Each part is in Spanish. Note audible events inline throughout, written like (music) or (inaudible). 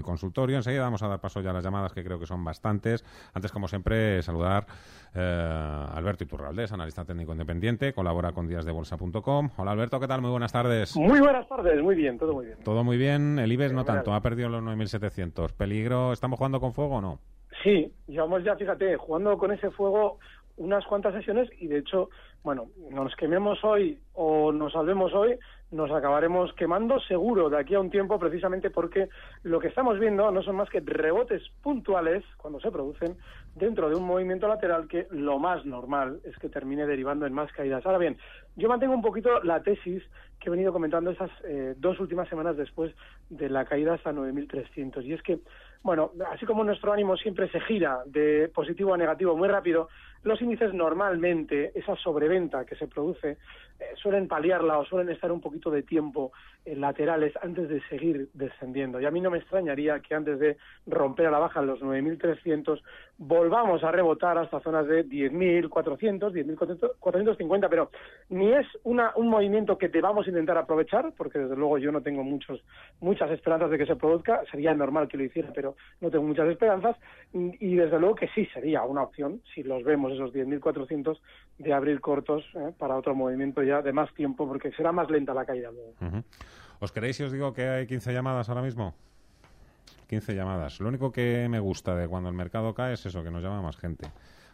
El consultorio. Enseguida vamos a dar paso ya a las llamadas, que creo que son bastantes. Antes, como siempre, saludar eh, Alberto Iturralde, es analista técnico independiente, colabora con díasdebolsa.com. Hola Alberto, ¿qué tal? Muy buenas tardes. Muy buenas tardes, muy bien, todo muy bien. Todo muy bien. El IBEX no tanto, ha perdido los 9.700. ¿Peligro? ¿Estamos jugando con fuego o no? Sí, llevamos ya, fíjate, jugando con ese fuego unas cuantas sesiones y de hecho, bueno, nos quememos hoy o nos salvemos hoy, nos acabaremos quemando seguro de aquí a un tiempo precisamente porque lo que estamos viendo no son más que rebotes puntuales cuando se producen dentro de un movimiento lateral que lo más normal es que termine derivando en más caídas. Ahora bien, yo mantengo un poquito la tesis que he venido comentando esas eh, dos últimas semanas después de la caída hasta 9.300 y es que bueno, así como nuestro ánimo siempre se gira de positivo a negativo muy rápido, los índices normalmente, esa sobreventa que se produce, eh, suelen paliarla o suelen estar un poquito de tiempo en laterales antes de seguir descendiendo. Y a mí no me extrañaría que antes de romper a la baja los 9.300 volvamos a rebotar hasta zonas de 10.400, 10.450, pero ni es una, un movimiento que debamos intentar aprovechar, porque desde luego yo no tengo muchos, muchas esperanzas de que se produzca, sería normal que lo hiciera, pero no tengo muchas esperanzas, y desde luego que sí sería una opción, si los vemos esos 10.400, de abrir cortos eh, para otro movimiento ya de más tiempo, porque será más lenta la caída luego. ¿Os queréis si os digo que hay 15 llamadas ahora mismo? 15 llamadas. Lo único que me gusta de cuando el mercado cae es eso, que nos llama más gente,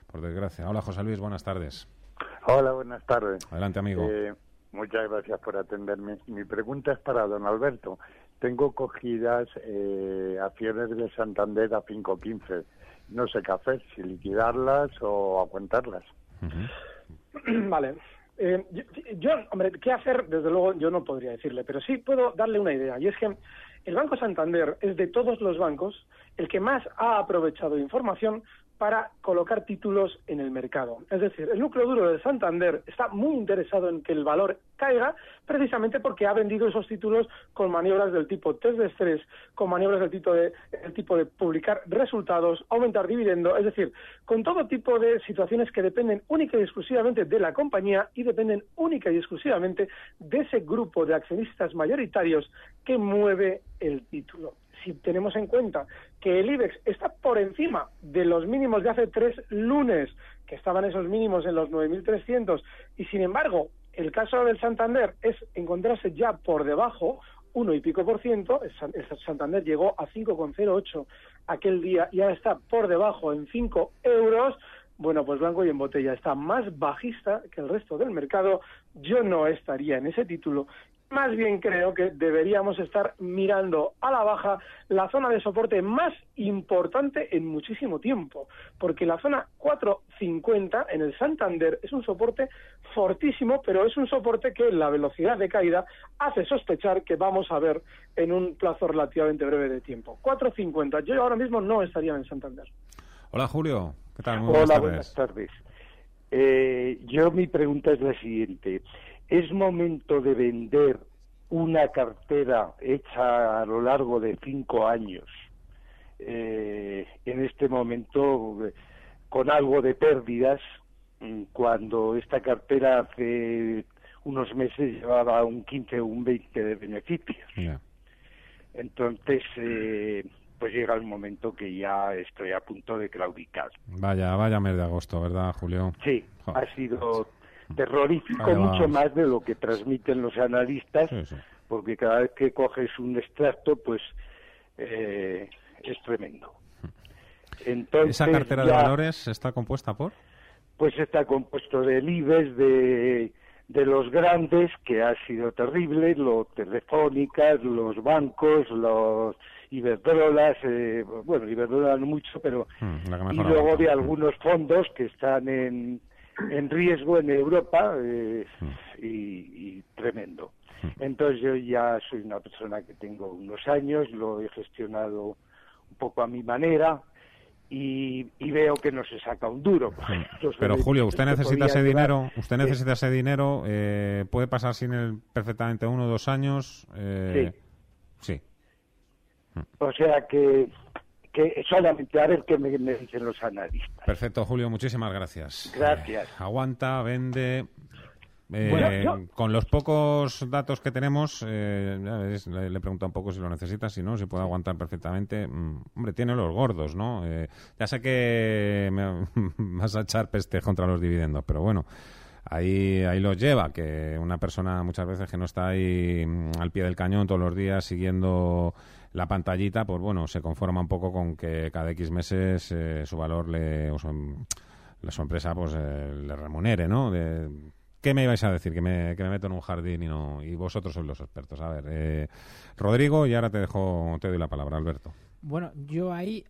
por desgracia. Hola, José Luis, buenas tardes. Hola, buenas tardes. Adelante, amigo. Eh, muchas gracias por atenderme. Mi pregunta es para don Alberto. Tengo cogidas eh, acciones de Santander a 5.15. No sé qué hacer, si liquidarlas o aguantarlas. (clears throat) Vale. Eh, yo, hombre, ¿qué hacer? Desde luego yo no podría decirle, pero sí puedo darle una idea. Y es que el Banco Santander es de todos los bancos el que más ha aprovechado información para colocar títulos en el mercado. Es decir, el núcleo duro de Santander está muy interesado en que el valor caiga precisamente porque ha vendido esos títulos con maniobras del tipo test de estrés, con maniobras del tipo de, tipo de publicar resultados, aumentar dividendo, es decir, con todo tipo de situaciones que dependen única y exclusivamente de la compañía y dependen única y exclusivamente de ese grupo de accionistas mayoritarios que mueve el título si tenemos en cuenta que el IBEX está por encima de los mínimos de hace tres lunes, que estaban esos mínimos en los 9.300, y sin embargo, el caso del Santander es encontrarse ya por debajo, uno y pico por ciento, el Santander llegó a 5,08 aquel día y ahora está por debajo en 5 euros, bueno, pues blanco y en botella está más bajista que el resto del mercado. Yo no estaría en ese título más bien creo que deberíamos estar mirando a la baja la zona de soporte más importante en muchísimo tiempo, porque la zona 450 en el Santander es un soporte fortísimo, pero es un soporte que la velocidad de caída hace sospechar que vamos a ver en un plazo relativamente breve de tiempo. 450, yo ahora mismo no estaría en Santander. Hola Julio, ¿qué tal? Muy buenas Hola, buenas tardes. Eh, yo mi pregunta es la siguiente es momento de vender una cartera hecha a lo largo de cinco años, eh, en este momento con algo de pérdidas, mm, cuando esta cartera hace unos meses llevaba un 15 o un 20 de beneficios. Entonces, eh, pues llega el momento que ya estoy a punto de claudicar. Vaya, vaya mes de agosto, ¿verdad, Julio? Sí, ha sido terrorífico mucho más de lo que transmiten los analistas, porque cada vez que coges un extracto, pues eh, es tremendo. Entonces, ¿Esa cartera de valores está compuesta por? Pues está compuesto del IBEX, de de los grandes que ha sido terrible, los telefónicas, los bancos, los Iberdrolas, eh, bueno, Iberdrola no mucho, pero Mm, y luego de algunos fondos que están en, en riesgo en Europa eh, y, y tremendo. Entonces yo ya soy una persona que tengo unos años, lo he gestionado un poco a mi manera y, y veo que no se saca un duro. (laughs) Los Pero Julio, usted necesita ese llevar- dinero, usted necesita ese dinero, eh, puede pasar sin él perfectamente uno o dos años. Eh, sí. O sea que, que solamente a ver qué me, me dicen los analistas. Perfecto, Julio, muchísimas gracias. Gracias. Eh, aguanta, vende. Eh, Bueno, yo- Con los pocos datos que tenemos, eh, ves, le, preguntado un poco si lo necesita, si no, si puede aguantar perfectamente. Mm, hombre, tiene los gordos, ¿no? Eh, ya sé que (laughs) me vas a echar peste contra los dividendos, pero bueno, ahí, ahí los lleva, que una persona muchas veces que no está ahí mm, al pie del cañón todos los días siguiendo la pantallita, pues bueno, se conforma un poco con que cada X meses eh, su valor le, su, la- empresa pues eh, le remunere, ¿no? ¿Qué me ibais a decir? Que me, que me meto en un jardín y no y vosotros sois los expertos. A ver, eh, Rodrigo, y ahora te dejo, te doy la palabra, Alberto. Bueno, yo ahí,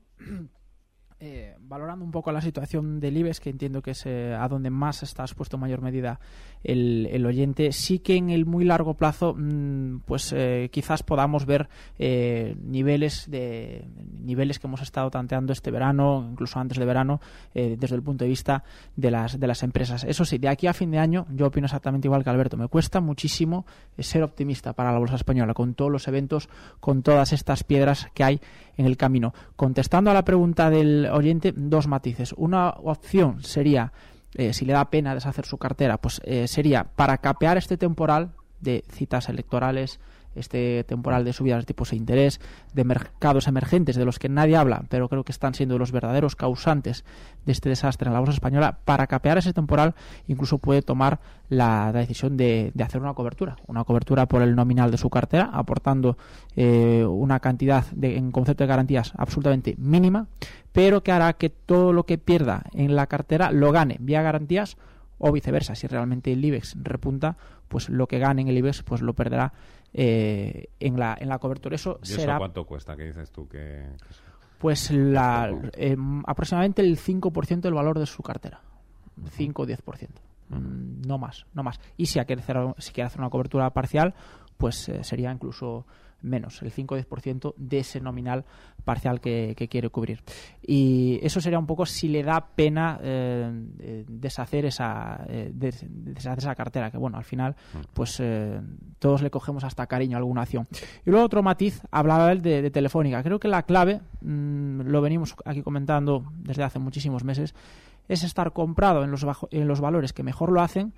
eh, valorando un poco la situación del IBEX, que entiendo que es eh, a donde más está expuesto en mayor medida el, el oyente, sí que en el muy largo plazo, mm, pues eh, quizás podamos ver niveles de niveles que hemos estado tanteando este verano, incluso antes de verano, desde el punto de vista de las de las empresas. Eso sí, de aquí a fin de año, yo opino exactamente igual que Alberto. Me cuesta muchísimo ser optimista para la bolsa española, con todos los eventos, con todas estas piedras que hay en el camino. Contestando a la pregunta del oyente, dos matices. Una opción sería, eh, si le da pena deshacer su cartera, pues eh, sería para capear este temporal de citas electorales, este temporal de subidas de tipos de interés, de mercados emergentes de los que nadie habla, pero creo que están siendo los verdaderos causantes de este desastre en la bolsa española, para capear ese temporal incluso puede tomar la, la decisión de, de hacer una cobertura, una cobertura por el nominal de su cartera, aportando eh, una cantidad de, en concepto de garantías absolutamente mínima, pero que hará que todo lo que pierda en la cartera lo gane vía garantías o viceversa. Si realmente el IBEX repunta, pues lo que gane en el IBEX pues lo perderá eh, en, la, en la cobertura. Eso ¿Y eso será cuánto cuesta? ¿Qué dices tú? Que, que es- pues la, eh, aproximadamente el 5% del valor de su cartera. 5 o 10%. Mm, No más, no más. Y si quiere hacer, si quiere hacer una cobertura parcial, pues eh, sería incluso menos, el 5 o 10% de ese nominal parcial que, que quiere cubrir. Y eso sería un poco si le da pena eh, eh, deshacer esa eh, des- deshacer esa cartera, que bueno, al final pues eh, todos le cogemos hasta cariño a alguna acción. Y luego otro matiz, hablaba él de, de Telefónica. Creo que la clave, mm, lo venimos aquí comentando desde hace muchísimos meses, es estar comprado en los, bajo- en los valores que mejor lo hacen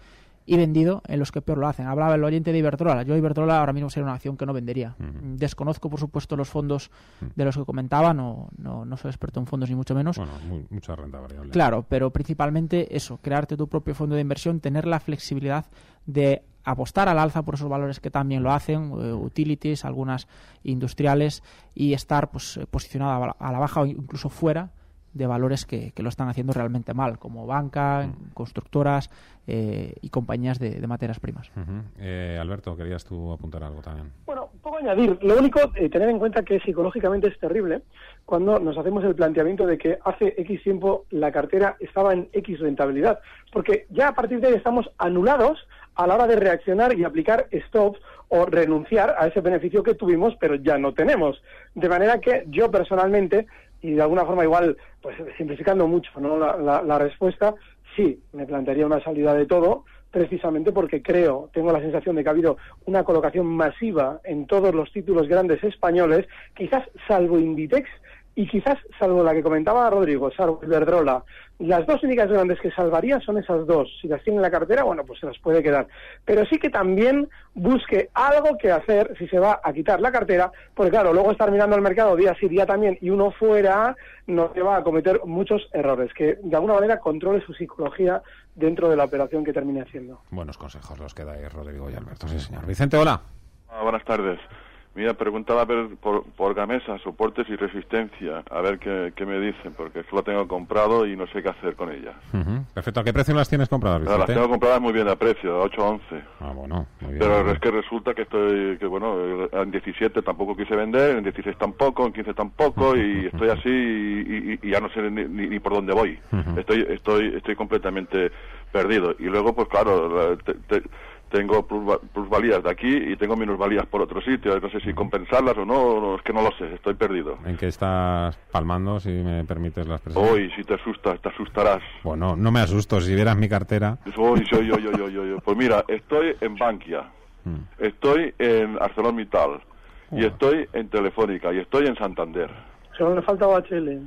y vendido en los que peor lo hacen. Hablaba el oyente de Iberdrola. Yo Iberdrola ahora mismo sería una acción que no vendería. Desconozco, por supuesto, los fondos de los que comentaba. No, no, no soy experto en fondos ni mucho menos. Bueno, muy- mucha renta variable. Claro, pero principalmente eso, crearte tu propio fondo de inversión, tener la flexibilidad de apostar al alza por esos valores que también lo hacen, eh, utilities, algunas industriales, y estar pues posicionado a la- a la baja o incluso fuera de valores que, que lo están haciendo realmente mal, como banca, constructoras eh, y compañías de, de materias primas. Eh, Alberto, querías tú apuntar algo también. Bueno, un poco añadir. Lo único, eh, tener en cuenta que psicológicamente es terrible cuando nos hacemos el planteamiento de que hace X tiempo la cartera estaba en X rentabilidad. Porque ya a partir de ahí estamos anulados a la hora de reaccionar y aplicar stops o renunciar a ese beneficio que tuvimos, pero ya no tenemos. De manera que yo personalmente, y de alguna forma igual, pues simplificando mucho ¿no? la, la- la respuesta, sí, me plantearía una salida de todo, precisamente porque creo, tengo la sensación de que ha habido una colocación masiva en todos los títulos grandes españoles, quizás salvo Inditex y quizás salvo la que comentaba Rodrigo, salvo Iberdrola. Las dos únicas grandes que salvaría son esas dos. Si las tiene en la cartera, bueno, pues se las puede quedar. Pero sí que también busque algo que hacer si se va a quitar la cartera, porque claro, luego estar mirando al mercado día sí, día también, y uno fuera, nos lleva a cometer muchos errores. Que de alguna manera controle su psicología dentro de la operación que termine haciendo. Buenos consejos los que dais, Rodrigo y Alberto. Sí, señor. Vicente, hola. Ah, buenas tardes. Mira, preguntaba por, por, Gamesa, soportes y resistencia, a ver qué, me dicen, porque es que lo tengo comprado y no sé qué hacer con ella. Perfecto, ¿a qué precio las tienes compradas, Las tengo compradas muy bien a precio, a 8 11. Ah, bueno, muy bien. Pero es que resulta que estoy, que bueno, en 17 tampoco quise vender, en 16 tampoco, en 15 tampoco, y estoy así y, ya no sé ni, por dónde voy. Estoy, estoy, estoy completamente perdido. Y luego, pues claro, tengo plusvalías de aquí y tengo minusvalías por otro sitio. No sé si compensarlas o no, es que no lo sé, estoy perdido. ¿En qué estás palmando, si me permites la expresión? Hoy, si te asustas, te asustarás. Bueno, no me asusto, si vieras mi cartera. Hoy, soy yo, yo, yo, yo, Pues mira, estoy en Bankia, mm. estoy en ArcelorMittal, y estoy en Telefónica, y estoy en Santander. Solo le falta HL.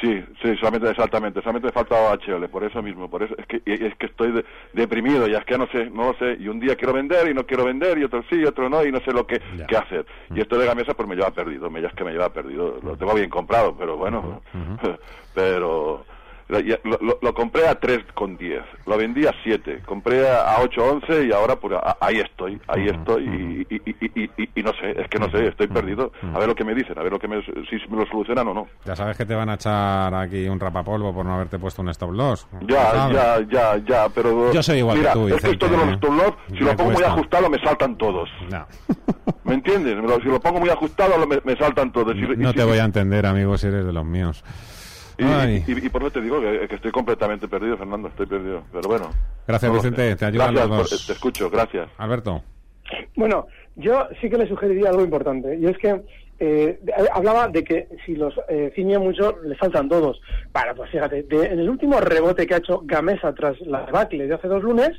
Sí, sí, solamente, exactamente, solamente me falta HL, por eso mismo, por eso es que es que estoy deprimido, ya es que no sé, no lo sé, y un día quiero vender y no quiero vender, y otro sí, y otro no, y no sé lo que, qué hacer. Y esto de Gamesa pues me lleva perdido, me ya es que me lleva perdido, lo tengo bien comprado, pero bueno, (laughs) pero lo, compré a 3,10, lo vendí a 7, compré a 8,11 y ahora pues ahí estoy, ahí estoy y, no sé, es que no sé, estoy perdido. A ver lo que me dicen, a ver lo que me, si me lo solucionan o no. Ya sabes que te van a echar aquí un rapapolvo por no haberte puesto un stop loss. Ya, ya, ya, ya, pero... Yo soy igual que tú, es que esto de los stop loss, si lo pongo muy ajustado me saltan todos. No. ¿Me entiendes? Si lo pongo muy ajustado me, saltan todos. no te voy a entender, amigo, si eres de los míos. Y, por eso te digo que, estoy completamente perdido, Fernando, estoy perdido. Pero bueno. Gracias, Vicente. Te ayudan los dos. Te escucho, gracias. Alberto. Bueno, yo sí que le sugeriría algo importante, y es que eh, hablaba de que si los eh, ciñe mucho, le faltan todos. Bueno, pues fíjate, en el último rebote que ha hecho Gamesa tras la debacle de hace dos lunes,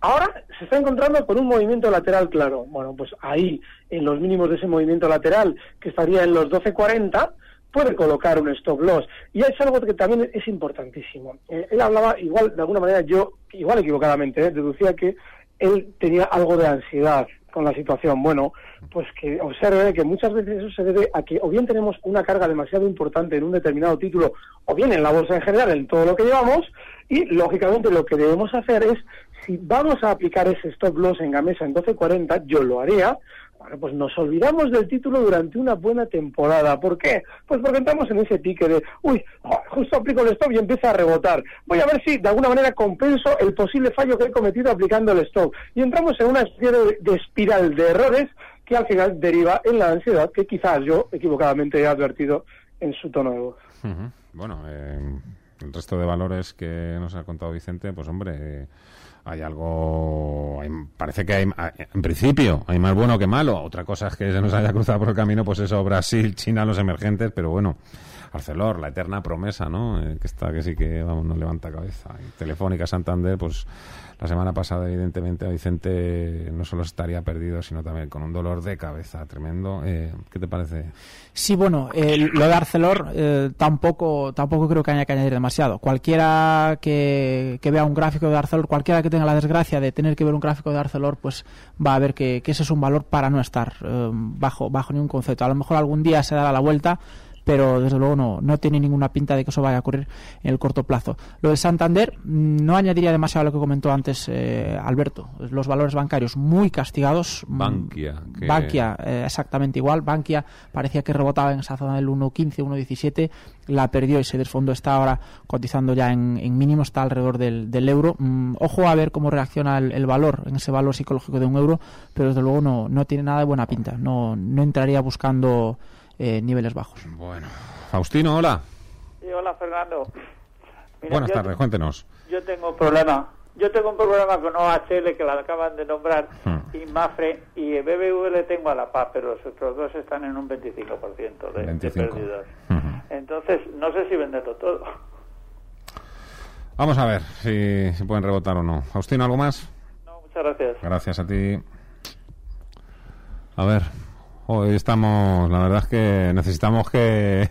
ahora se está encontrando con un movimiento lateral claro. Bueno, pues ahí, en los mínimos de ese movimiento lateral, que estaría en los 12.40, puede colocar un stop loss. Y es algo que también es importantísimo. Eh, él hablaba, igual, de alguna manera, yo, igual equivocadamente, eh, deducía que él tenía algo de ansiedad con la situación. Bueno, pues que observe que muchas veces eso se debe a que o bien tenemos una carga demasiado importante en un determinado título, o bien en la bolsa en general, en todo lo que llevamos, y lógicamente lo que debemos hacer es, si vamos a aplicar ese stop loss en Gamesa en 12.40, yo lo haría, bueno, pues nos olvidamos del título durante una buena temporada. ¿Por qué? Pues porque entramos en ese pique de, uy, justo aplico el stop y empieza a rebotar. Voy a ver si de alguna manera compenso el posible fallo que he cometido aplicando el stop. Y entramos en una especie de, espiral de errores que al final deriva en la ansiedad que quizás yo equivocadamente he advertido en su tono de voz. Bueno, eh, el resto de valores que nos ha contado Vicente, pues hombre... Eh, hay algo, parece que hay, en principio, hay más bueno que malo. Otra cosa es que se nos haya cruzado por el camino, pues eso, Brasil, China, los emergentes, pero bueno, Arcelor, la eterna promesa, ¿no? Eh, que está, que sí que, vamos, no levanta cabeza. Telefónica, Santander, pues la semana pasada, evidentemente, a Vicente no solo estaría perdido, sino también con un dolor de cabeza tremendo. Eh, ¿Qué te parece? Sí, bueno, lo de Arcelor eh, tampoco, tampoco creo que haya que añadir demasiado. Cualquiera que, vea un gráfico de Arcelor, cualquiera que tenga la desgracia de tener que ver un gráfico de Arcelor, pues va a ver que, ese es un valor para no estar eh, bajo, bajo ningún concepto. A lo mejor algún día se dará la vuelta pero desde luego no, no tiene ninguna pinta de que eso vaya a ocurrir en el corto plazo. Lo de Santander mm, no añadiría demasiado a lo que comentó antes eh, Alberto. Los valores bancarios muy castigados. Mm, Bankia. Bankia, eh, exactamente igual. Bankia parecía que rebotaba en esa zona del 1.15, 1.17, la perdió y se desfondó. Está ahora cotizando ya en, en mínimo, está alrededor del, del euro. Mm, ojo a ver cómo reacciona el, valor en ese valor psicológico de un euro, pero desde luego no, no tiene nada de buena pinta. No, no entraría buscando eh, niveles bajos. Bueno. Faustino, hola. Sí, hola, Fernando. Buenas tardes, cuéntenos. Yo tengo un problema. Yo tengo un problema con OHL que la acaban de nombrar hmm. y Mafre y BBV le tengo a la paz, pero los otros dos están en un 25% de, 25. Hmm. Entonces, no sé si venderlo todo. Vamos a ver si, si pueden rebotar o no. Faustino, ¿algo más? No, muchas gracias. Gracias a ti. A ver, Hoy estamos, la verdad es que necesitamos que,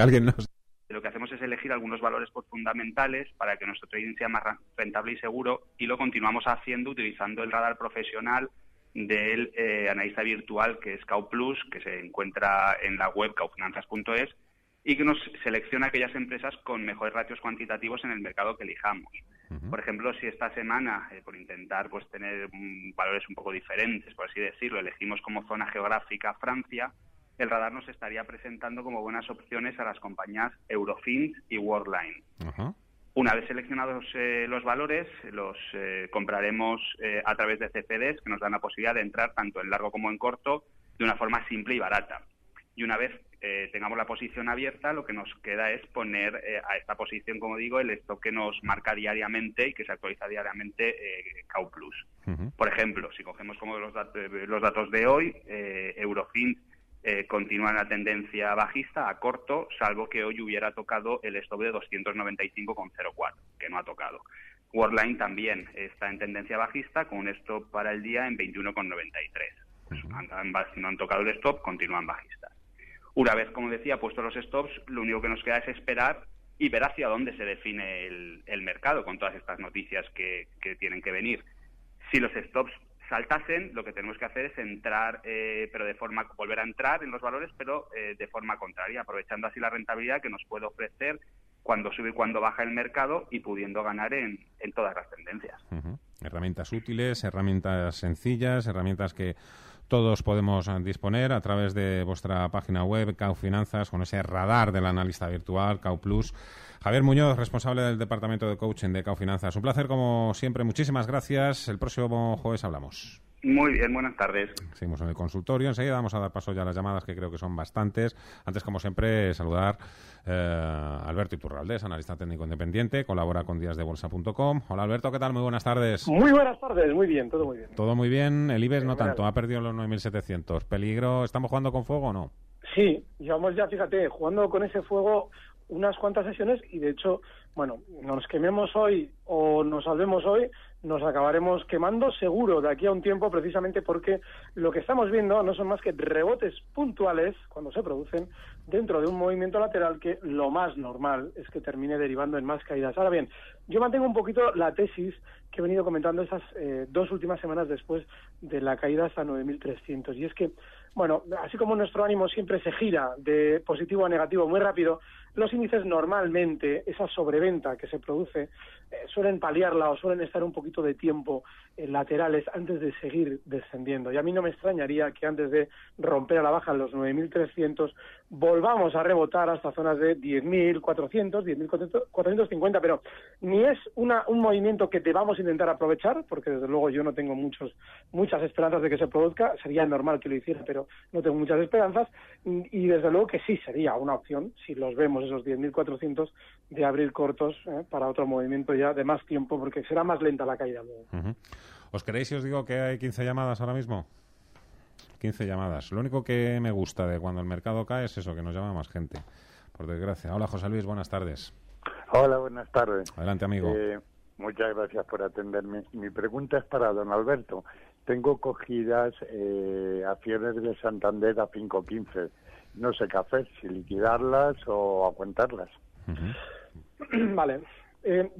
alguien nos... Lo que hacemos es elegir algunos valores fundamentales para que nuestro trading sea más rentable y seguro y lo continuamos haciendo utilizando el radar profesional del eh, analista virtual que es Cau Plus, que se encuentra en la web caufinanzas.es y que nos selecciona aquellas empresas con mejores ratios cuantitativos en el mercado que elijamos. Por ejemplo, si esta semana, eh, por intentar pues tener valores un poco diferentes, por así decirlo, elegimos como zona geográfica Francia, el radar nos estaría presentando como buenas opciones a las compañías Eurofins y Worldline. Una vez seleccionados eh, los valores, los eh, compraremos a través de CFDs que nos dan la posibilidad de entrar tanto en largo como en corto de una forma simple y barata. Y una vez eh, tengamos la posición abierta, lo que nos queda es poner eh, a esta posición, como digo, el stock que nos marca diariamente y que se actualiza diariamente eh, CAU Plus. Por ejemplo, si cogemos como los, los datos de hoy, Eurofins continúa en la tendencia bajista a corto, salvo que hoy hubiera tocado el stop de 295,04, que no ha tocado. Worldline también está en tendencia bajista con un stop para el día en 21,93. Pues no han tocado el stop, continúan bajistas. Una vez, como decía, puesto los stops, lo único que nos queda es esperar y ver hacia dónde se define el, mercado con todas estas noticias que, tienen que venir. Si los stops saltasen, lo que tenemos que hacer es entrar, eh, pero de forma, volver a entrar en los valores, pero eh, de forma contraria, aprovechando así la rentabilidad que nos puede ofrecer cuando sube y cuando baja el mercado y pudiendo ganar en, todas las tendencias. Herramientas útiles, herramientas sencillas, herramientas que todos podemos eh, disponer a través de vuestra página web, Cau Finanzas, con ese radar del analista virtual, Cau Plus. Javier Muñoz, responsable del Departamento de Coaching de Cau Finanzas. Un placer, como siempre. Muchísimas gracias. El próximo jueves hablamos. Muy bien, buenas tardes. Seguimos en el consultorio. Enseguida vamos a dar paso ya a las llamadas, que creo que son bastantes. Antes, como siempre, saludar eh, a Alberto Iturraldes, analista técnico independiente, colabora con díasdebolsa.com. Hola, Alberto, ¿qué tal? Muy buenas tardes. Muy buenas tardes, muy bien, todo muy bien. Todo muy bien. El IBEX no tanto, ha perdido los 9.700. ¿Peligro? ¿Estamos jugando con fuego o no? Sí, llevamos ya, fíjate, jugando con ese fuego unas cuantas sesiones y de hecho, bueno, nos quememos hoy o nos salvemos hoy, nos acabaremos quemando seguro de aquí a un tiempo precisamente porque lo que estamos viendo no son más que rebotes puntuales cuando se producen dentro de un movimiento lateral que lo más normal es que termine derivando en más caídas. Ahora bien, yo mantengo un poquito la tesis que he venido comentando esas eh, dos últimas semanas después de la caída hasta 9.300 y es que bueno, así como nuestro ánimo siempre se gira de positivo a negativo muy rápido, los índices normalmente, esa sobreventa que se produce, eh, suelen paliarla o suelen estar un poquito de tiempo en laterales antes de seguir descendiendo. Y a mí no me extrañaría que antes de romper a la baja los 9.300 volvamos a rebotar hasta zonas de 10.400, 10.450, pero ni es una, un movimiento que debamos intentar aprovechar, porque desde luego yo no tengo muchos, muchas esperanzas de que se produzca, sería normal que lo hiciera, pero no tengo muchas esperanzas, y desde luego que sí sería una opción, si los vemos esos 10.400, de abrir cortos eh, para otro movimiento ya de más tiempo, porque será más lenta la caída ¿Os queréis si os digo que hay 15 llamadas ahora mismo? 15 llamadas. Lo único que me gusta de cuando el mercado cae es eso, que nos llama más gente, por desgracia. Hola, José Luis, buenas tardes. Hola, buenas tardes. Adelante, amigo. Eh, muchas gracias por atenderme. Mi pregunta es para don Alberto. Tengo cogidas eh, acciones de Santander a 5.15. No sé qué hacer, si liquidarlas o aguantarlas. (clears throat) Vale. Eh,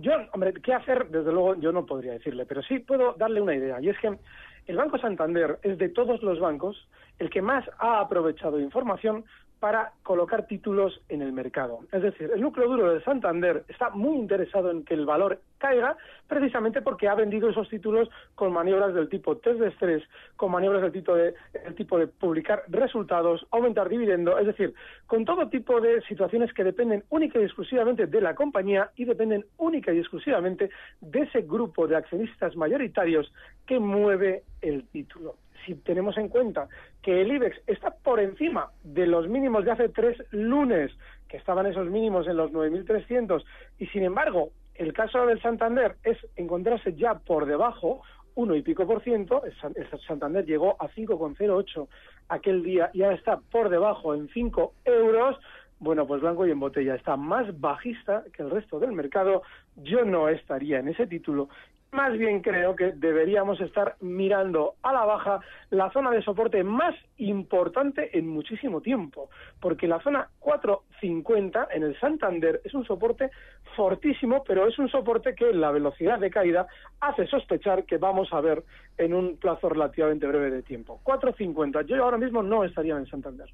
yo, hombre, ¿qué hacer? Desde luego yo no podría decirle, pero sí puedo darle una idea. Y es que el Banco Santander es de todos los bancos el que más ha aprovechado información para colocar títulos en el mercado. Es decir, el núcleo duro de Santander está muy interesado en que el valor caiga precisamente porque ha vendido esos títulos con maniobras del tipo test de estrés, con maniobras del tipo de, tipo de publicar resultados, aumentar dividendo, es decir, con todo tipo de situaciones que dependen única y exclusivamente de la compañía y dependen única y exclusivamente de ese grupo de accionistas mayoritarios que mueve el título si tenemos en cuenta que el IBEX está por encima de los mínimos de hace tres lunes, que estaban esos mínimos en los 9.300, y sin embargo, el caso del Santander es encontrarse ya por debajo, uno y pico por ciento, el Santander llegó a 5,08 aquel día y ahora está por debajo en 5 euros, bueno, pues blanco y en botella está más bajista que el resto del mercado. Yo no estaría en ese título más bien creo que deberíamos estar mirando a la baja la zona de soporte más importante en muchísimo tiempo, porque la zona 450 en el Santander es un soporte fortísimo, pero es un soporte que la velocidad de caída hace sospechar que vamos a ver en un plazo relativamente breve de tiempo. 450, yo ahora mismo no estaría en el Santander.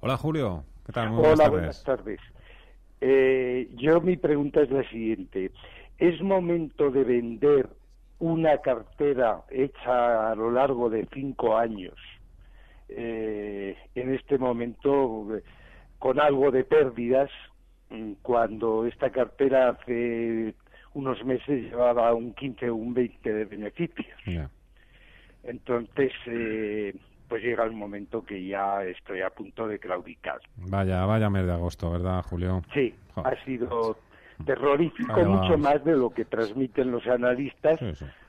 Hola Julio, ¿qué tal? Muy buenas Hola, buenas tardes. Eh, yo mi pregunta es la siguiente. ¿Es momento de vender una cartera hecha a lo largo de cinco años eh, en este momento con algo de pérdidas mm, cuando esta cartera hace unos meses llevaba un 15 o un 20 de beneficios. Entonces, eh, pues llega el momento que ya estoy a punto de claudicar. Vaya, vaya mes de agosto, ¿verdad, Julio? Sí, ha sido terrorífico, mucho más de lo que transmiten los analistas,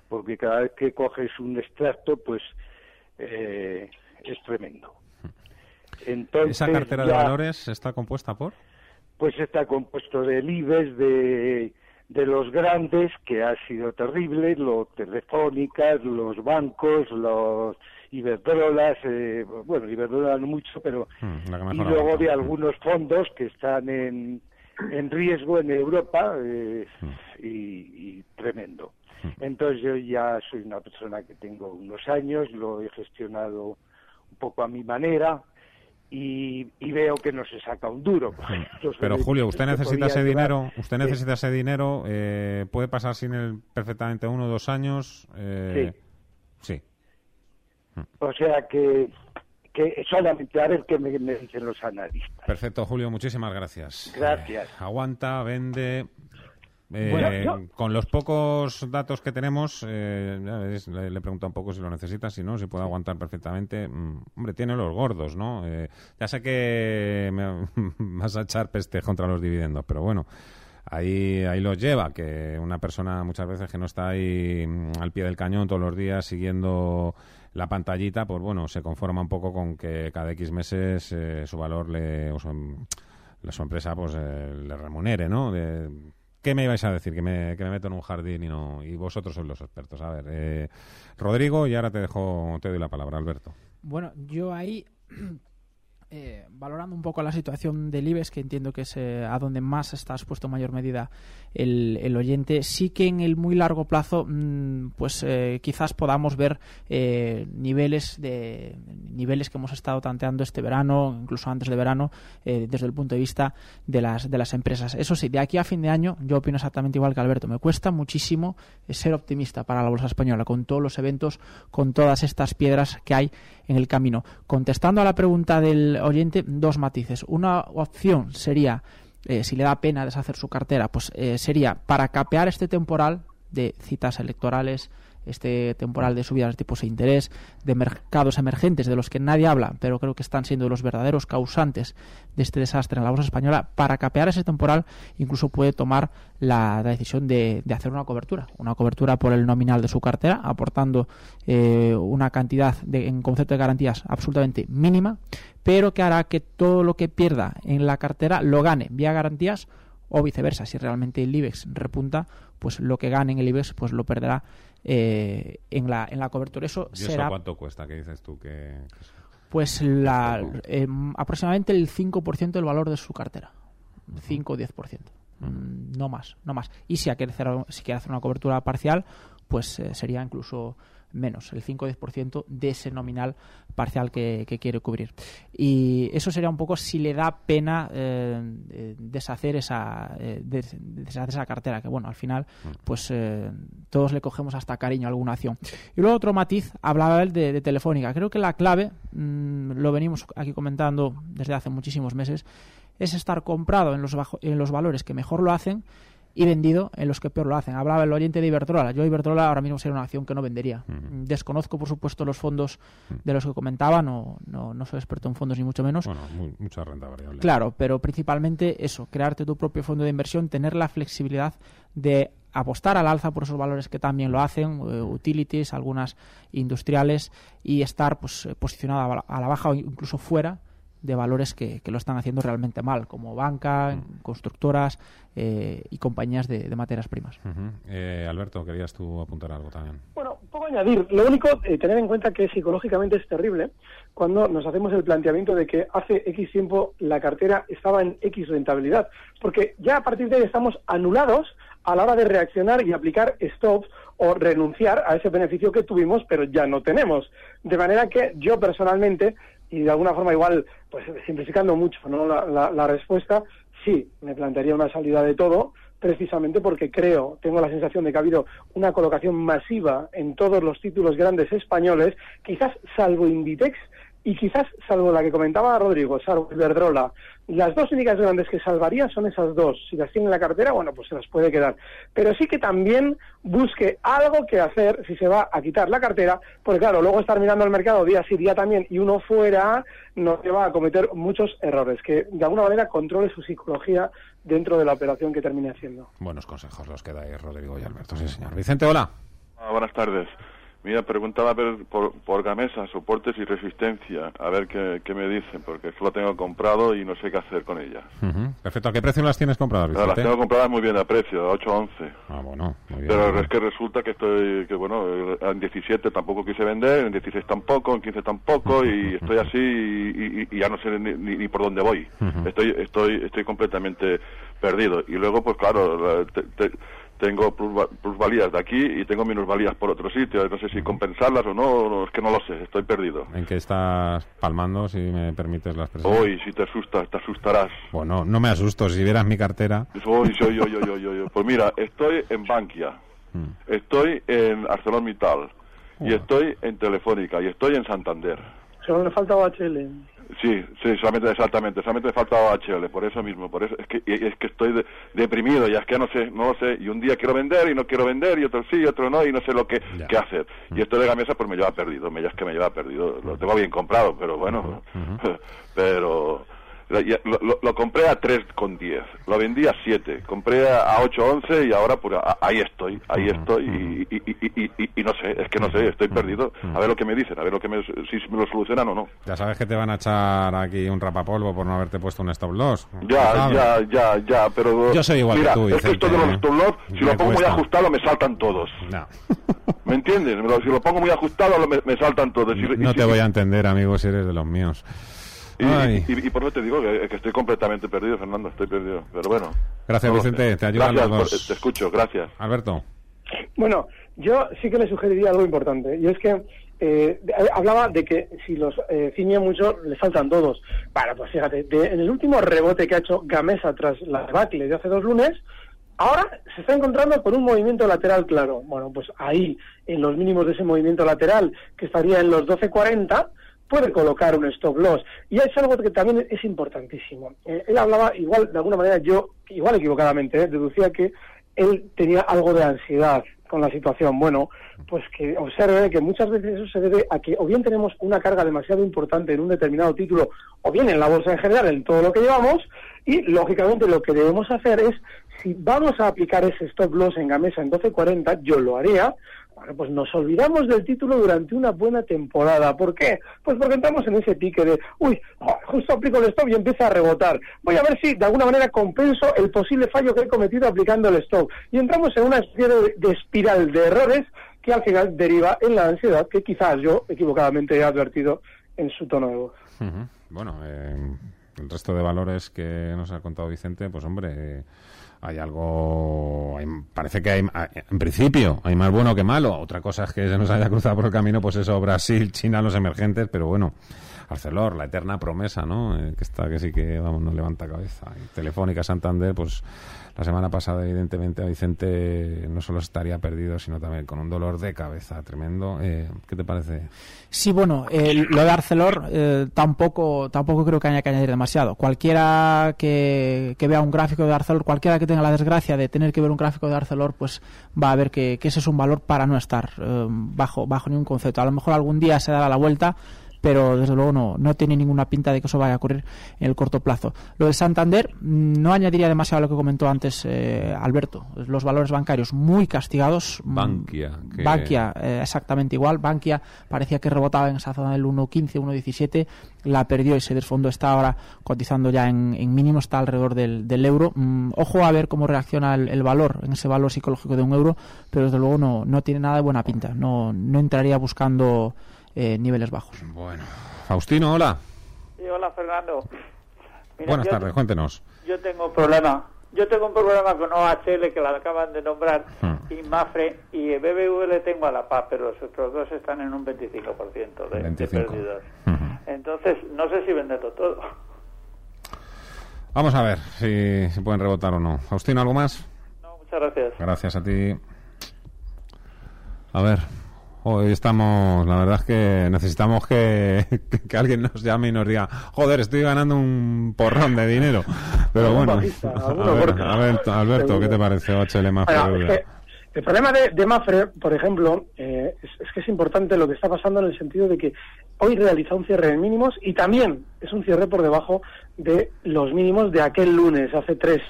porque cada vez que coges un extracto, pues eh, es tremendo. Entonces, ¿Esa cartera de valores está compuesta por? Pues está compuesto de libres, de, de los grandes, que ha sido terrible, los telefónicas, los bancos, los Iberdrolas, eh, bueno, Iberdrola no mucho, pero... Mm, y luego de algunos fondos que están en, en riesgo en Europa eh, mm. y, tremendo. Mm. Entonces yo ya soy una persona que tengo unos años, lo he gestionado un poco a mi manera y, veo que no se saca un duro. (laughs) Pero Julio, usted necesita ese dinero, usted necesita ese dinero, eh, puede pasar sin él perfectamente uno o dos años. Eh, sí. sí. O sea que que solamente a ver qué me, dicen los analistas. Perfecto, Julio, muchísimas gracias. Gracias. Eh, aguanta, vende. Eh, con los pocos datos que tenemos, eh, le, le, pregunto un poco si lo necesita, si no, si puede aguantar perfectamente. Mm, hombre, tiene los gordos, ¿no? ya sé que me (laughs) vas a echar peste contra los dividendos, pero bueno, ahí, ahí los lleva, que una persona muchas veces que no está ahí mm, al pie del cañón todos los días siguiendo la pantallita, pues bueno, se conforma un poco con que cada X meses eh, su valor le, su, su empresa pues eh, le remunere, ¿no? ¿Qué me ibais a decir? Que me, que me meto en un jardín y no y vosotros sois los expertos. A ver, eh, Rodrigo, y ahora te dejo, te doy la palabra, Alberto. Bueno, yo ahí eh, valorando un poco la situación del IBEX, que entiendo que es eh, a donde más está expuesto en mayor medida el, oyente, sí que en el muy largo plazo, mm, pues eh, quizás podamos ver niveles de niveles que hemos estado tanteando este verano, incluso antes de verano, desde el punto de vista de las de las empresas. Eso sí, de aquí a fin de año, yo opino exactamente igual que Alberto. Me cuesta muchísimo ser optimista para la bolsa española, con todos los eventos, con todas estas piedras que hay en el camino. Contestando a la pregunta del oyente, dos matices. Una opción sería, eh, si le da pena deshacer su cartera, pues eh, sería para capear este temporal de citas electorales, este temporal de subidas de tipos de interés, de mercados emergentes de los que nadie habla, pero creo que están siendo los verdaderos causantes de este desastre en la bolsa española, para capear ese temporal incluso puede tomar la, decisión de, hacer una cobertura, una cobertura por el nominal de su cartera, aportando eh, una cantidad de, en concepto de garantías absolutamente mínima, pero que hará que todo lo que pierda en la cartera lo gane vía garantías o viceversa, si realmente el IBEX repunta, pues lo que gane en el IBEX pues lo perderá eh, en, la, en la cobertura. Eso, ¿Y eso cuánto cuesta? ¿Qué dices tú? que Pues la, eh, aproximadamente el 5% del valor de su cartera. 5 o 10%. Mm, no más, no más. Y si quiere hacer, si quiere hacer una cobertura parcial, pues eh, sería incluso menos, el 5 o 10% de ese nominal parcial que, quiere cubrir. Y eso sería un poco si le da pena eh, deshacer, esa, eh, deshacer esa cartera, que bueno, al final mm. pues eh, todos le cogemos hasta cariño a alguna acción. Y luego otro matiz, hablaba él de, Telefónica. Creo que la clave, mm, lo venimos aquí comentando desde hace muchísimos meses, es estar comprado en los, en los valores que mejor lo hacen y vendido en los que peor lo hacen. Hablaba el oyente de Iberdrola. Yo Iberdrola ahora mismo sería una acción que no vendería. Desconozco, por supuesto, los fondos de los que comentaba. No, no, no, soy experto en fondos ni mucho menos. Bueno, mucha renta variable. Claro, pero principalmente eso, crearte tu propio fondo de inversión, tener la flexibilidad de apostar al alza por esos valores que también lo hacen, eh, utilities, algunas industriales, y estar pues posicionada a la baja o incluso fuera de valores que, lo están haciendo realmente mal, como banca, mm. constructoras eh, y compañías de, materias primas. Eh, Alberto, querías tú apuntar algo también. Bueno, puedo añadir. Lo único, eh, tener en cuenta que psicológicamente es terrible cuando nos hacemos el planteamiento de que hace X tiempo la cartera estaba en X rentabilidad, porque ya a partir de ahí estamos anulados a la hora de reaccionar y aplicar stops o renunciar a ese beneficio que tuvimos, pero ya no tenemos. De manera que yo personalmente y de alguna forma igual, pues simplificando mucho ¿no? la, la respuesta, sí, me plantearía una salida de todo, precisamente porque creo, tengo la sensación de que ha habido una colocación masiva en todos los títulos grandes españoles, quizás salvo Inditex, y quizás, salvo la que comentaba Rodrigo, salvo Iberdrola, las dos únicas grandes que salvaría son esas dos. Si las tiene en la cartera, bueno, pues se las puede quedar. Pero sí que también busque algo que hacer si se va a quitar la cartera, porque claro, luego estar mirando el mercado día sí, día también, y uno fuera, no se va a cometer muchos errores. Que de alguna manera controle su psicología dentro de la operación que termine haciendo. Buenos consejos los que dais, Rodrigo y Alberto. Sí, señor. Vicente, hola. Ah, buenas tardes. Mira, preguntaba por, por, Gamesa, soportes y resistencia, a ver qué, me dicen, porque es que lo tengo comprado y no sé qué hacer con ella. Perfecto. ¿A qué precio las tienes compradas, Vicente? Las tengo compradas muy bien a precio, a 8 11. Ah, bueno, muy bien. Pero es que resulta que estoy, que bueno, en 17 tampoco quise vender, en 16 tampoco, en 15 tampoco, y estoy así y, ya no sé ni, por dónde voy. Estoy estoy estoy completamente perdido. Y luego, pues claro, tengo plusvalías de aquí y tengo minusvalías por otro sitio. No sé si compensarlas o no, es que no lo sé, estoy perdido. ¿En qué estás palmando, si me permites la expresión? Hoy, si te asustas, te asustarás. Bueno, no me asusto, si vieras mi cartera. Hoy, soy yo, yo, yo, yo, Pues mira, estoy en Bankia, mm. estoy en ArcelorMittal, y estoy en Telefónica, y estoy en Santander. Solo le falta HL. Sí, sí, solamente, exactamente, solamente me falta HL, por eso mismo, por eso es que es que estoy deprimido, ya es que no sé, no lo sé, y un día quiero vender y no quiero vender, y otro sí, y otro no, y no sé lo que, qué hacer. Y esto de Gamesa pues me lleva perdido, me, ya es que me lleva perdido, lo tengo bien comprado, pero bueno, (laughs) pero lo, compré a 3,10, lo vendí a 7, compré a 8,11 y ahora pues ahí estoy, ahí estoy y, no sé, es que no sé, estoy perdido. A ver lo que me dicen, a ver lo que me, si me lo solucionan o no. Ya sabes que te van a echar aquí un rapapolvo por no haberte puesto un stop loss. Ya, ya, ya, ya, pero... Yo soy igual que tú, es que esto de los stop loss, si lo pongo muy ajustado me saltan todos. No. ¿Me entiendes? Si lo pongo muy ajustado me, saltan todos. no te voy a entender, amigo, si eres de los míos. Y, por eso te digo que, estoy completamente perdido, Fernando, estoy perdido. Pero bueno. Gracias, Vicente, te ayudan los dos. te escucho, gracias. Alberto. Bueno, yo sí que le sugeriría algo importante, y es que eh, hablaba de que si los eh, ciñe mucho, le faltan todos. Bueno, pues fíjate, en el último rebote que ha hecho Gamesa tras la debacle de hace dos lunes, ahora se está encontrando con un movimiento lateral claro. Bueno, pues ahí, en los mínimos de ese movimiento lateral, que estaría en los 12.40, puede colocar un stop loss. Y es algo que también es importantísimo. Eh, él hablaba, igual, de alguna manera, yo, igual equivocadamente, eh, deducía que él tenía algo de ansiedad con la situación. Bueno, pues que observe que muchas veces eso se debe a que o bien tenemos una carga demasiado importante en un determinado título, o bien en la bolsa en general, en todo lo que llevamos, y lógicamente lo que debemos hacer es, si vamos a aplicar ese stop loss en Gamesa en 12.40, yo lo haría, bueno, pues nos olvidamos del título durante una buena temporada. ¿Por qué? Pues porque entramos en ese pique de, uy, justo aplico el stop y empieza a rebotar. Voy a ver si de alguna manera compenso el posible fallo que he cometido aplicando el stop. Y entramos en una especie de, espiral de errores que al final deriva en la ansiedad que quizás yo equivocadamente he advertido en su tono de voz. Bueno, eh, el resto de valores que nos ha contado Vicente, pues hombre hay algo parece que hay en principio hay más bueno que malo. Otra cosa es que se nos haya cruzado por el camino pues eso Brasil China los emergentes pero bueno Arcelor la eterna promesa no eh, que está que sí que vamos no levanta cabeza. Telefónica Santander pues la semana pasada, evidentemente, Vicente no solo estaría perdido, sino también con un dolor de cabeza tremendo. Eh, ¿Qué te parece? Sí, bueno, lo de Arcelor eh, tampoco, tampoco creo que haya que añadir demasiado. Cualquiera que, vea un gráfico de Arcelor, cualquiera que tenga la desgracia de tener que ver un gráfico de Arcelor, pues va a ver que, ese es un valor para no estar eh, bajo, bajo ningún concepto. A lo mejor algún día se dará la vuelta pero desde luego no, no tiene ninguna pinta de que eso vaya a ocurrir en el corto plazo. Lo del Santander mm, no añadiría demasiado a lo que comentó antes eh, Alberto. Los valores bancarios muy castigados. Mm, Bankia. Bankia, eh, exactamente igual. Bankia parecía que rebotaba en esa zona del 1.15, 1.17, la perdió y se desfondó. Está ahora cotizando ya en, mínimo, está alrededor del, euro. Mm, ojo a ver cómo reacciona el, valor, en ese valor psicológico de un euro, pero desde luego no, no tiene nada de buena pinta. No, no entraría buscando eh, niveles bajos. Bueno, Faustino, hola. Sí, hola Fernando. Buenas tardes, cuéntenos. Yo tengo un problema. Yo tengo un problema con OHL que la acaban de nombrar hmm. y Mafre y BBV le tengo a la paz, pero los otros dos están en un 25% de, 25. de Entonces, no sé si venderlo todo. Vamos a ver si, si pueden rebotar o no. Faustino, ¿algo más? No, muchas gracias. Gracias a ti. A ver, hoy estamos, la verdad es que necesitamos que, que, alguien nos llame y nos diga, joder, estoy ganando un porrón de dinero. Pero bueno, a ver, Alberto, ¿qué te parece? El problema de, de Mafre, por ejemplo, eh, es, es, que es importante lo que está pasando en el sentido de que hoy realiza un cierre en mínimos y también es un cierre por debajo de los mínimos de aquel lunes, hace tres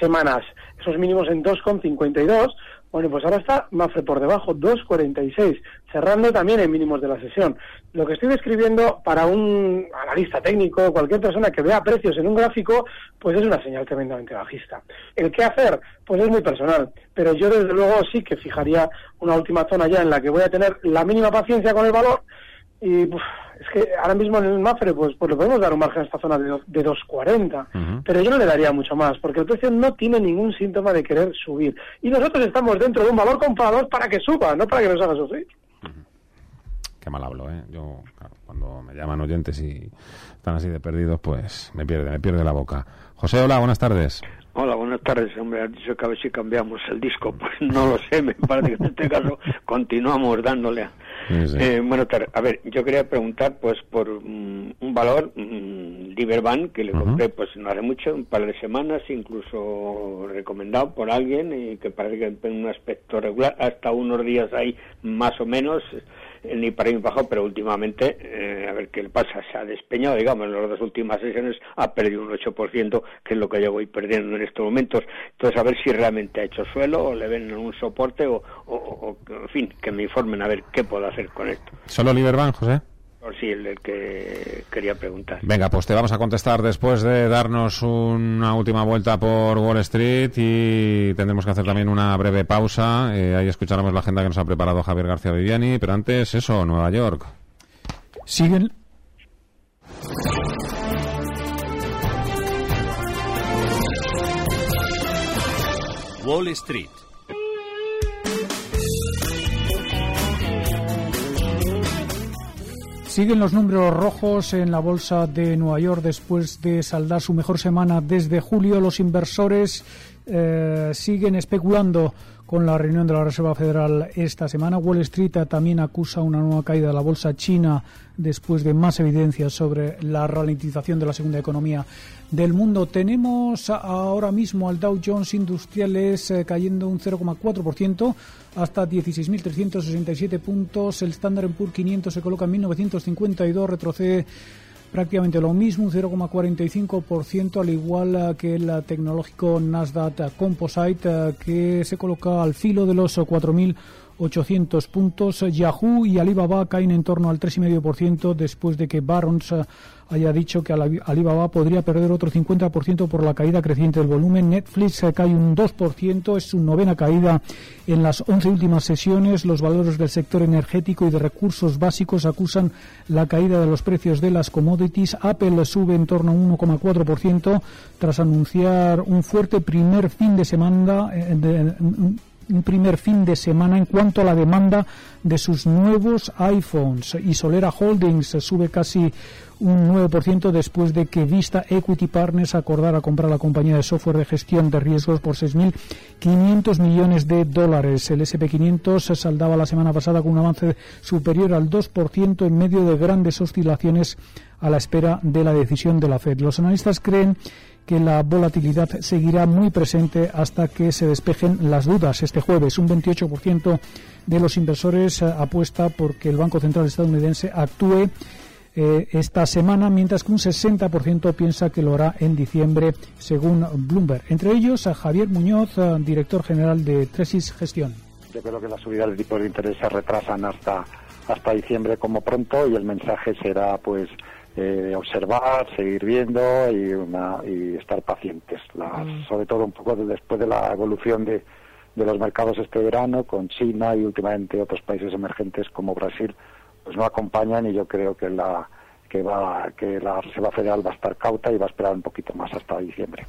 semanas. Esos mínimos en 2,52, bueno, pues ahora está Mafre por debajo, 2,46, cerrando también en mínimos de la sesión. Lo que estoy describiendo para un analista técnico, cualquier persona que vea precios en un gráfico, pues es una señal tremendamente bajista. El qué hacer, pues es muy personal, pero yo desde luego sí que fijaría una última zona ya en la que voy a tener la mínima paciencia con el valor y es que ahora mismo en el Mafre pues, pues le podemos dar un margen a esta zona de, de 2.40, uh-huh. pero yo no le daría mucho más, porque el precio no tiene ningún síntoma de querer subir. Y nosotros estamos dentro de un valor comprador para que suba, no para que nos haga sufrir. Qué mal hablo, ¿eh? Yo, claro, cuando me llaman oyentes y están así de perdidos, pues me pierde, me pierde la boca. José, hola, buenas tardes. Hola, buenas tardes. Hombre, has dicho que a ver si cambiamos el disco. (laughs) Pues no lo sé, me parece que en este caso continuamos dándole. Sí, sí. Eh, bueno, a ver, yo quería preguntar pues por um, un valor, um, Liberbank, que le compré uh -huh. pues no hace mucho, un par de semanas, incluso recomendado por alguien y que parece que tiene un aspecto regular, hasta unos días ahí más o menos ni para ni bajo, pero últimamente, eh, a ver qué le pasa, se ha despeñado, digamos, en las dos últimas sesiones ha perdido un 8%, que es lo que yo voy perdiendo en estos momentos. Entonces, a ver si realmente ha hecho suelo o le ven un soporte o, o, o en fin, que me informen a ver qué puedo hacer con esto. ¿Solo Liberbank, José? Sí, el, el, que quería preguntar. Venga, pues te vamos a contestar después de darnos una última vuelta por Wall Street y tendremos que hacer también una breve pausa. Eh, ahí escucharemos la agenda que nos ha preparado Javier García Viviani, pero antes eso, Nueva York. Siguen. Wall Street. Siguen los números rojos en la bolsa de Nueva York después de saldar su mejor semana desde julio. Los inversores eh, siguen especulando con la reunión de la Reserva Federal esta semana. Wall Street también acusa una nueva caída de la bolsa china después de más evidencias sobre la ralentización de la segunda economía del mundo. Tenemos ahora mismo al Dow Jones Industriales eh, cayendo un 0,4% hasta 16.367 puntos. El Standard Poor's 500 se coloca en 1952, retrocede prácticamente lo mismo, un 0,45%, al igual que el tecnológico Nasdaq Composite, que se coloca al filo de los 4.800 puntos. Yahoo y Alibaba caen en torno al 3,5% después de que Barron's haya dicho que Alibaba podría perder otro 50% por la caída creciente del volumen. Netflix cae un 2%, es su novena caída en las 11 últimas sesiones. Los valores del sector energético y de recursos básicos acusan la caída de los precios de las commodities. Apple sube en torno a un 1,4% tras anunciar un fuerte primer fin de semana. Eh, un primer fin de semana en cuanto a la demanda de sus nuevos iPhones y Solera Holdings sube casi un 9% después de que Vista Equity Partners acordara comprar la compañía de software de gestión de riesgos por 6.500 millones de dólares. El SP500 se saldaba la semana pasada con un avance superior al 2% en medio de grandes oscilaciones a la espera de la decisión de la Fed. Los analistas creen que la volatilidad seguirá muy presente hasta que se despejen las dudas. Este jueves un 28% de los inversores apuesta por que el Banco Central estadounidense actúe eh, esta semana, mientras que un 60% piensa que lo hará en diciembre, según Bloomberg. Entre ellos, a Javier Muñoz, director general de Tresis Gestión. Yo creo que las subidas de tipo de interés se retrasan hasta, hasta diciembre como pronto y el mensaje será pues eh, observar, seguir viendo y, una, y estar pacientes, las, mm. sobre todo un poco después de la evolución de, de los mercados este verano con China y últimamente otros países emergentes como Brasil pues no acompañan y yo creo que la que va que la Reserva Federal va a estar cauta y va a esperar un poquito más hasta diciembre.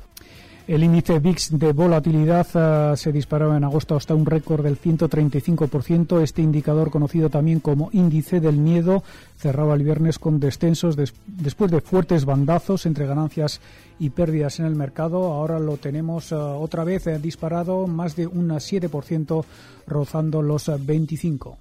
El índice VIX de volatilidad uh, se disparó en agosto hasta un récord del 135%. Este indicador, conocido también como índice del miedo, cerraba el viernes con descensos des después de fuertes bandazos entre ganancias y pérdidas en el mercado. Ahora lo tenemos uh, otra vez eh, disparado más de un 7%, rozando los 25%.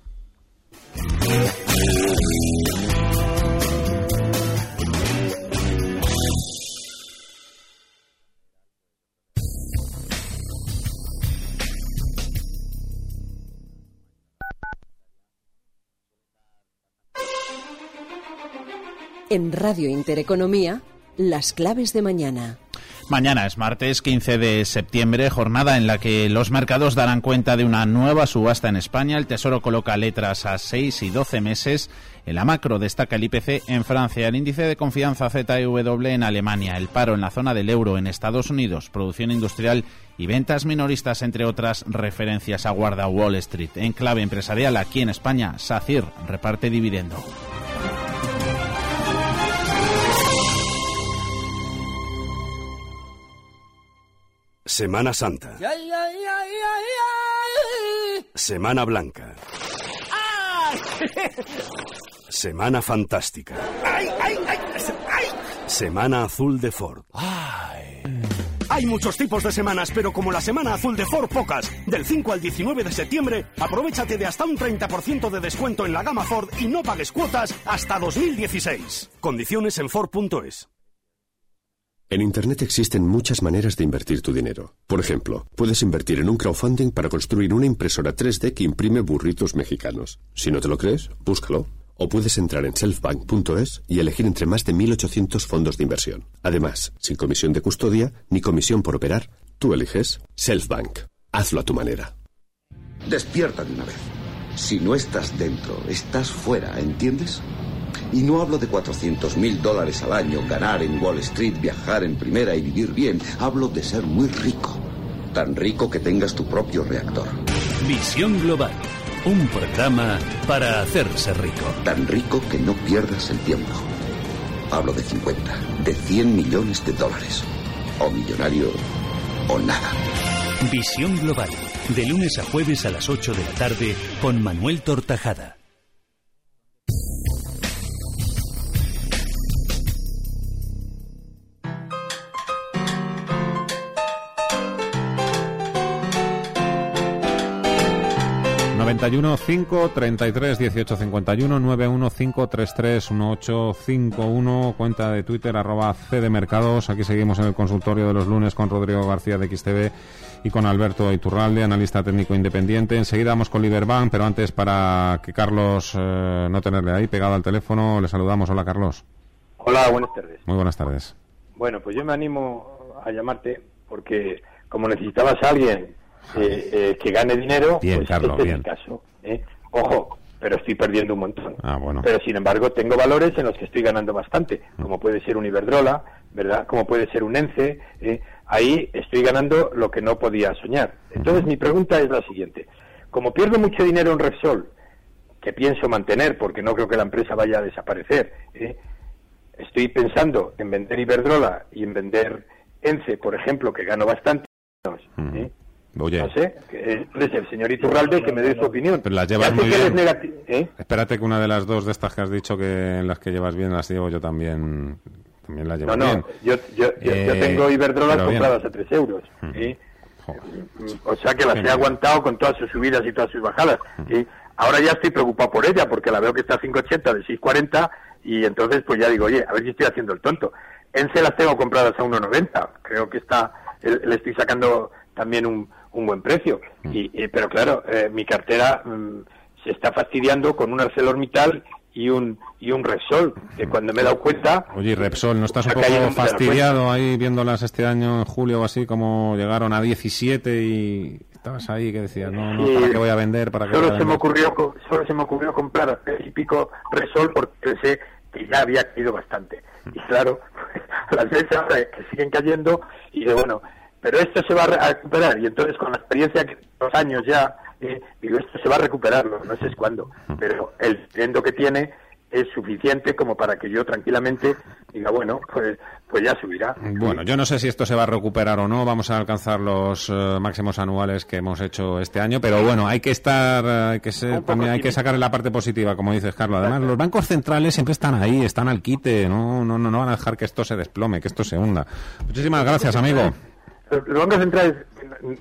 En Radio Intereconomía, las claves de mañana. Mañana es martes 15 de septiembre, jornada en la que los mercados darán cuenta de una nueva subasta en España. El Tesoro coloca letras a 6 y 12 meses. En la macro destaca el IPC en Francia, el índice de confianza ZEW en Alemania, el paro en la zona del euro en Estados Unidos, producción industrial y ventas minoristas, entre otras referencias, aguarda Wall Street. En clave empresarial aquí en España, SACIR reparte dividendo. Semana Santa. Semana Blanca. Semana Fantástica. Semana Azul de Ford. Hay muchos tipos de semanas, pero como la Semana Azul de Ford, pocas. Del 5 al 19 de septiembre, aprovechate de hasta un 30% de descuento en la gama Ford y no pagues cuotas hasta 2016. Condiciones en Ford.es. En Internet existen muchas maneras de invertir tu dinero. Por ejemplo, puedes invertir en un crowdfunding para construir una impresora 3D que imprime burritos mexicanos. Si no te lo crees, búscalo. O puedes entrar en selfbank.es y elegir entre más de 1.800 fondos de inversión. Además, sin comisión de custodia ni comisión por operar, tú eliges Selfbank. Hazlo a tu manera. Despierta de una vez. Si no estás dentro, estás fuera, ¿entiendes? Y no hablo de 400 mil dólares al año, ganar en Wall Street, viajar en primera y vivir bien. Hablo de ser muy rico. Tan rico que tengas tu propio reactor. Visión Global. Un programa para hacerse rico. Tan rico que no pierdas el tiempo. Hablo de 50, de 100 millones de dólares. O millonario o nada. Visión Global. De lunes a jueves a las 8 de la tarde con Manuel Tortajada. ...91 5 33 18 51 91 5 33 18 51 cuenta de Twitter arroba Mercados. Aquí seguimos en el consultorio de los lunes con Rodrigo García de XTV y con Alberto Iturralde, analista técnico independiente. Enseguida vamos con Liberbank, pero antes para que Carlos eh, no tenerle ahí pegado al teléfono, le saludamos. Hola Carlos. Hola, buenas tardes. Muy buenas tardes. Bueno, pues yo me animo a llamarte porque como necesitabas a alguien eh, eh, que gane dinero, Bien, pues Carlos, este es bien. el caso. ¿eh? Ojo, pero estoy perdiendo un montón. Ah, bueno. Pero sin embargo tengo valores en los que estoy ganando bastante, como puede ser un Iberdrola, ¿verdad? Como puede ser un ENCE. ¿eh? Ahí estoy ganando lo que no podía soñar. Entonces mi pregunta es la siguiente. Como pierdo mucho dinero en Repsol, que pienso mantener porque no creo que la empresa vaya a desaparecer, ¿eh? estoy pensando en vender Iberdrola y en vender ENCE, por ejemplo, que gano bastante. ¿eh? Oye, No sé, que es el señor Iturralde que me dé su opinión. pero las llevas muy bien. ¿eh? Espérate que una de las dos de estas que has dicho que en las que llevas bien las llevo yo también. También las llevo No, no, bien. yo, yo, Eh, tengo bien. compradas a 3 euros. ¿sí? O sea que las he aguantado con todas sus subidas y todas sus bajadas. ¿sí? Ahora ya estoy preocupado por ella porque la veo que está a 5,80 de 6,40 y entonces pues ya digo, oye, a ver si estoy haciendo el tonto. Ence las tengo compradas a 1,90. Creo que está, eh, le estoy sacando también un, un buen precio. Y, y- pero claro, eh, mi cartera mm, se está fastidiando con un ArcelorMittal y un y un Repsol, que cuando me he dado cuenta Oye, Repsol, ¿no estás un poco fastidiado ahí viéndolas este año en julio o así, como llegaron a 17 y estabas ahí que decías, no, no. ¿para qué voy a vender? ¿Para qué voy a solo se me ocurrió solo se me ocurrió comprar y pico Resol porque pensé que ya había caído bastante y claro a (laughs) las veces ahora que siguen cayendo y de bueno pero esto se va a re- a recuperar y entonces con la experiencia que los años ya eh, digo esto se va a recuperar no, sé es cuándo pero el trendo que tiene es suficiente como para que yo tranquilamente diga, bueno, pues, pues ya subirá. Bueno, yo no sé si esto se va a recuperar o no, vamos a alcanzar los eh, máximos anuales que hemos hecho este año, pero bueno, hay que estar, eh, hay que ser, también hay que sacar la parte positiva, como dices Carlos. Además, los bancos centrales siempre están ahí, están al quite, no, no, no, no van a dejar que esto se desplome, que esto se hunda. Muchísimas gracias, amigo. Los bancos centrales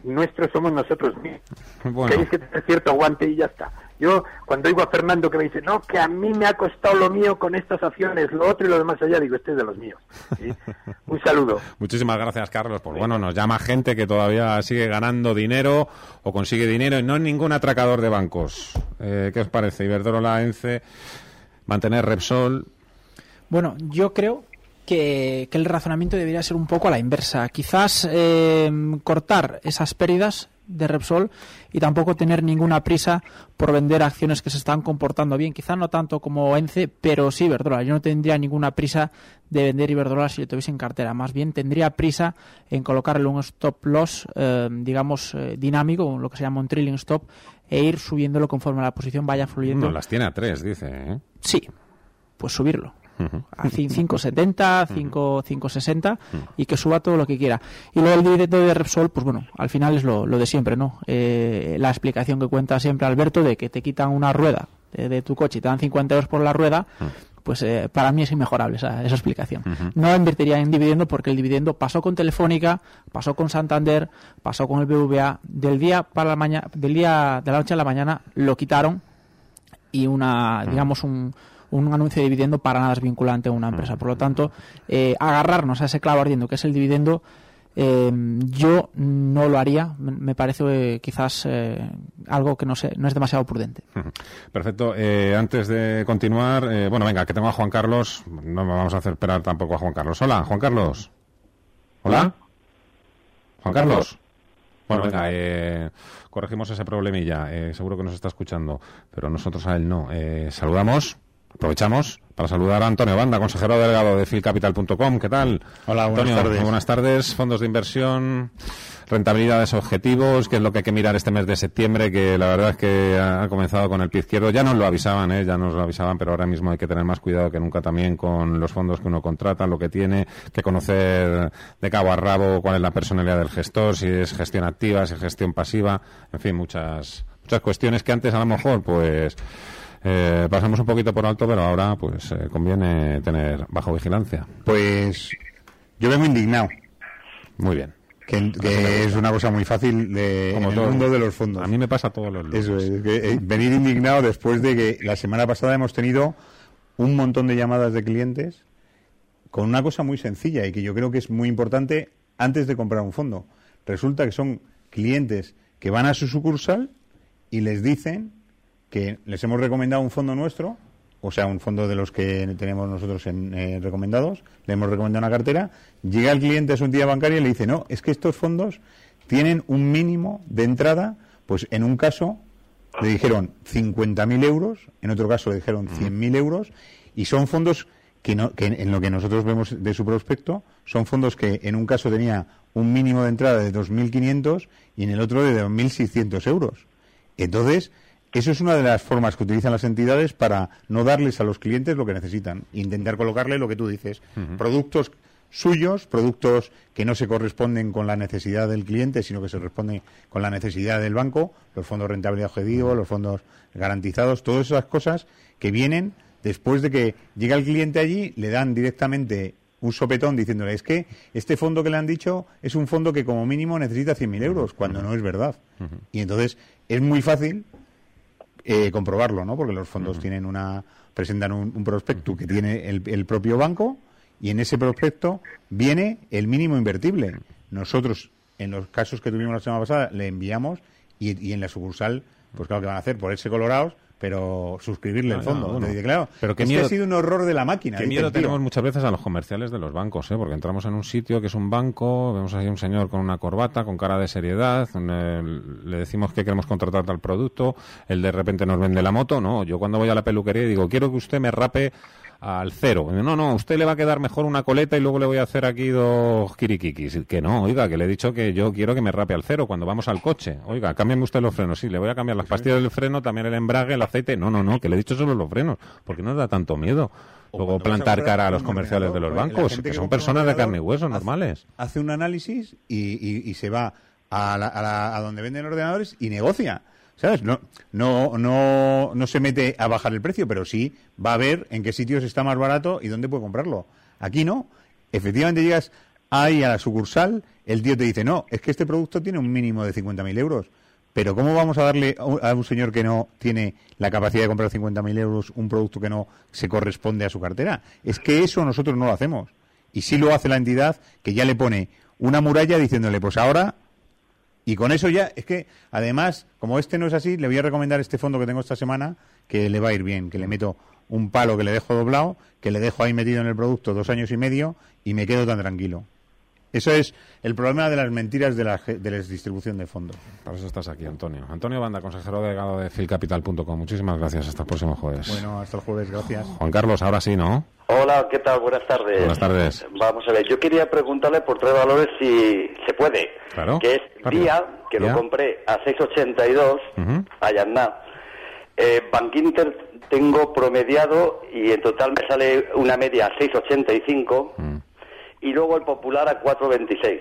nuestros somos nosotros mismos. (laughs) Bueno. que tener cierto aguante y ya está. Yo, cuando oigo a Fernando que me dice, no, que a mí me ha costado lo mío con estas acciones, lo otro y lo demás allá, digo, este es de los míos. (laughs) Un saludo. Muchísimas gracias, Carlos. Pues bueno, nos llama gente que todavía sigue ganando dinero o consigue dinero y no es ningún atracador de bancos. Eh, ¿Qué os parece? Iberdrola, ENCE, mantener Repsol. Bueno, yo creo que, el razonamiento debería ser un poco a la inversa. Quizás eh, cortar esas pérdidas de Repsol y tampoco tener ninguna prisa por vender acciones que se están comportando bien. Quizás no tanto como ENCE, pero sí Iberdrola. Yo no tendría ninguna prisa de vender Iberdrola si lo tuviese en cartera. Más bien tendría prisa en colocarle un stop loss, eh, digamos, eh, dinámico, lo que se llama un trailing stop, e ir subiéndolo conforme la posición vaya fluyendo. No, las tiene a tres, dice. Sí, pues subirlo a 5,70, 5,60 y que suba todo lo que quiera. Y luego el dividendo de Repsol, pues bueno, al final es lo, de siempre, ¿no? Eh, la explicación que cuenta siempre Alberto de que te quitan una rueda de, tu coche y te dan 50 euros por la rueda, pues eh, para mí es inmejorable esa, esa explicación. No invertiría en dividendo porque el dividendo pasó con Telefónica, pasó con Santander, pasó con el BVA, del día para la mañana, del día de la noche a la mañana lo quitaron y una, digamos, un, un anuncio de dividendo para nada es vinculante a una empresa. Por lo tanto, eh, agarrarnos a ese clavo ardiendo que es el dividendo, eh, yo no lo haría. Me parece eh, quizás algo que no, sé, no es demasiado prudente. (laughs) Perfecto. antes de continuar, bueno, venga, que tengo a Juan Carlos. No me vamos a hacer esperar tampoco a Juan Carlos. Hola, Juan Carlos. Hola. Juan Carlos. Bueno, venga, corregimos ese problemilla. seguro que nos está escuchando, pero nosotros a él no. saludamos. Aprovechamos para saludar a Antonio Banda, consejero delegado de filcapital.com. ¿Qué tal? Hola, buenas tardes. Buenas tardes. Fondos de inversión, rentabilidades, objetivos, que es lo que hay que mirar este mes de septiembre, que la verdad es que ha comenzado con el pie izquierdo. Ya nos lo avisaban, ¿eh? ya nos lo avisaban, pero ahora mismo hay que tener más cuidado que nunca también con los fondos que uno contrata, lo que tiene, que conocer de cabo a rabo cuál es la personalidad del gestor, si es gestión activa, si es gestión pasiva, en fin, muchas, muchas cuestiones que antes a lo mejor, pues, eh, pasamos un poquito por alto, pero ahora pues eh, conviene tener bajo vigilancia. Pues yo vengo indignado. Muy bien. Que, es una cosa muy fácil de, en el mundo de los fondos. A mí me pasa todos los Eso es, eh, venir indignado después de que la semana pasada hemos tenido un montón de llamadas de clientes con una cosa muy sencilla y que yo creo que es muy importante antes de comprar un fondo. Resulta que son clientes que van a su sucursal y les dicen que les hemos recomendado un fondo nuestro, o sea, un fondo de los que tenemos nosotros en, eh, recomendados, le hemos recomendado una cartera, llega el cliente a su entidad bancaria y le dice, no, es que estos fondos tienen un mínimo de entrada, pues en un caso le dijeron 50.000 euros, en otro caso le dijeron 100.000 euros, y son fondos que, no, que en lo que nosotros vemos de su prospecto, son fondos que en un caso tenía un mínimo de entrada de 2.500 y en el otro de 2.600 euros. Entonces, eso es una de las formas que utilizan las entidades para no darles a los clientes lo que necesitan. Intentar colocarle lo que tú dices. Productos suyos, productos que no se corresponden con la necesidad del cliente, sino que se responden con la necesidad del banco, los fondos de rentabilidad objetivo, los fondos garantizados, todas esas cosas que vienen después de que llega el cliente allí, le dan directamente un sopetón diciéndole es que este fondo que le han dicho es un fondo que como mínimo necesita 100.000 euros, cuando no es verdad. Y entonces es muy fácil eh, comprobarlo, ¿no? Porque los fondos tienen una presentan un, prospecto que tiene el, propio banco y en ese prospecto viene el mínimo invertible. Nosotros, en los casos que tuvimos la semana pasada, le enviamos y, y en la sucursal, pues claro que van a hacer, por ese colorados, pero suscribirle el fondo. claro, pero que ha sido un horror de la máquina. Qué miedo tenemos muchas veces a los comerciales de los bancos, ¿eh? porque entramos en un sitio que es un banco, vemos ahí un señor con una corbata, con cara de seriedad, le decimos que queremos contratar tal producto, él de repente nos vende la moto, no, yo cuando voy a la peluquería digo, quiero que usted me rape al cero. No, no, usted le va a quedar mejor una coleta y luego le voy a hacer aquí dos kirikikis. Que no, oiga, que le he dicho que yo quiero que me rape al cero cuando vamos al coche. Oiga, cámbiame usted los frenos. Sí, le voy a cambiar las pastillas del freno, también el embrague, el aceite. No, no, no, que le he dicho solo los frenos. porque no da tanto miedo? Luego plantar cara a los comerciales de los bancos, que son personas de carne y hueso normales. Hace un análisis y, se va a, a donde venden ordenadores y negocia. ¿Sabes? No, no, no, no se mete a bajar el precio, pero sí va a ver en qué sitios está más barato y dónde puede comprarlo. Aquí no. Efectivamente llegas ahí a la sucursal, el tío te dice, no, es que este producto tiene un mínimo de 50.000 euros. Pero ¿cómo vamos a darle a un señor que no tiene la capacidad de comprar 50.000 euros un producto que no se corresponde a su cartera? Es que eso nosotros no lo hacemos. Y sí lo hace la entidad que ya le pone una muralla diciéndole, pues ahora y con eso ya, es que además, como este no es así, le voy a recomendar este fondo que tengo esta semana, que le va a ir bien, que le meto un palo que le dejo doblado, que le dejo ahí metido en el producto dos años y medio y me quedo tan tranquilo. Eso es el problema de las mentiras de la, de la distribución de fondos. Para eso estás aquí, Antonio. Antonio Banda, consejero delegado de filcapital.com. Muchísimas gracias. Hasta el próximo jueves. Bueno, hasta el jueves. Gracias. Juan Carlos, ahora sí, ¿no? Hola, ¿qué tal? Buenas tardes. Buenas tardes. Vamos a ver, yo quería preguntarle por tres valores si se puede. Claro. Que es Día, que lo compré a 6,82, uh a Eh, Bank Inter tengo promediado y en total me sale una media a 6,85 y luego el Popular a 4,26.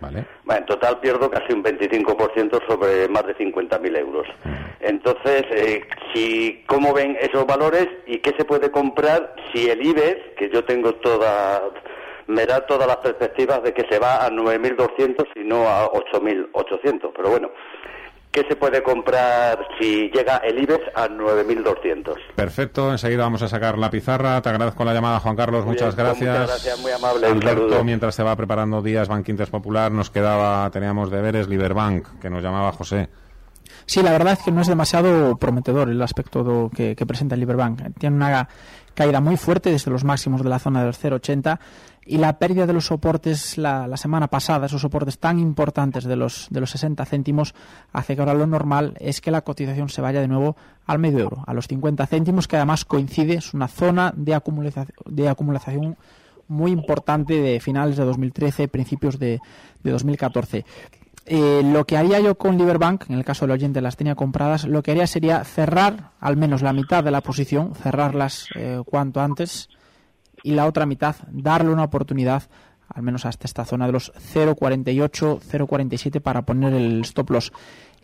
Vale. Bueno, en total pierdo casi un 25% sobre más de 50.000 euros. Entonces, eh, si, ¿cómo ven esos valores y qué se puede comprar si el IBEX, que yo tengo toda, me da todas las perspectivas de que se va a 9.200 y no a 8.800? Pero bueno, ¿Qué se puede comprar si llega el IBEX a 9.200? Perfecto, enseguida vamos a sacar la pizarra. Te agradezco la llamada, Juan Carlos, muchas pues gracias. muchas gracias, muy amable. Alberto, mientras se va preparando días Banquintes Popular, nos quedaba, teníamos deberes, Liberbank, que nos llamaba José. Sí, la verdad es que no es demasiado prometedor el aspecto que, que presenta el Liberbank. Tiene una caída muy fuerte desde los máximos de la zona del 0,80 y la pérdida de los soportes la, semana pasada, esos soportes tan importantes de los, de los 60 céntimos, hace que ahora lo normal es que la cotización se vaya de nuevo al medio euro, a los 50 céntimos, que además coincide, es una zona de acumulación, de acumulación muy importante de finales de 2013, principios de, de 2014. Eh, lo que haría yo con Liberbank, en el caso del oyente las tenía compradas, lo que haría sería cerrar al menos la mitad de la posición, cerrarlas eh, cuanto antes y la otra mitad darle una oportunidad al menos hasta esta zona de los 0,48, 0,47 para poner el stop loss.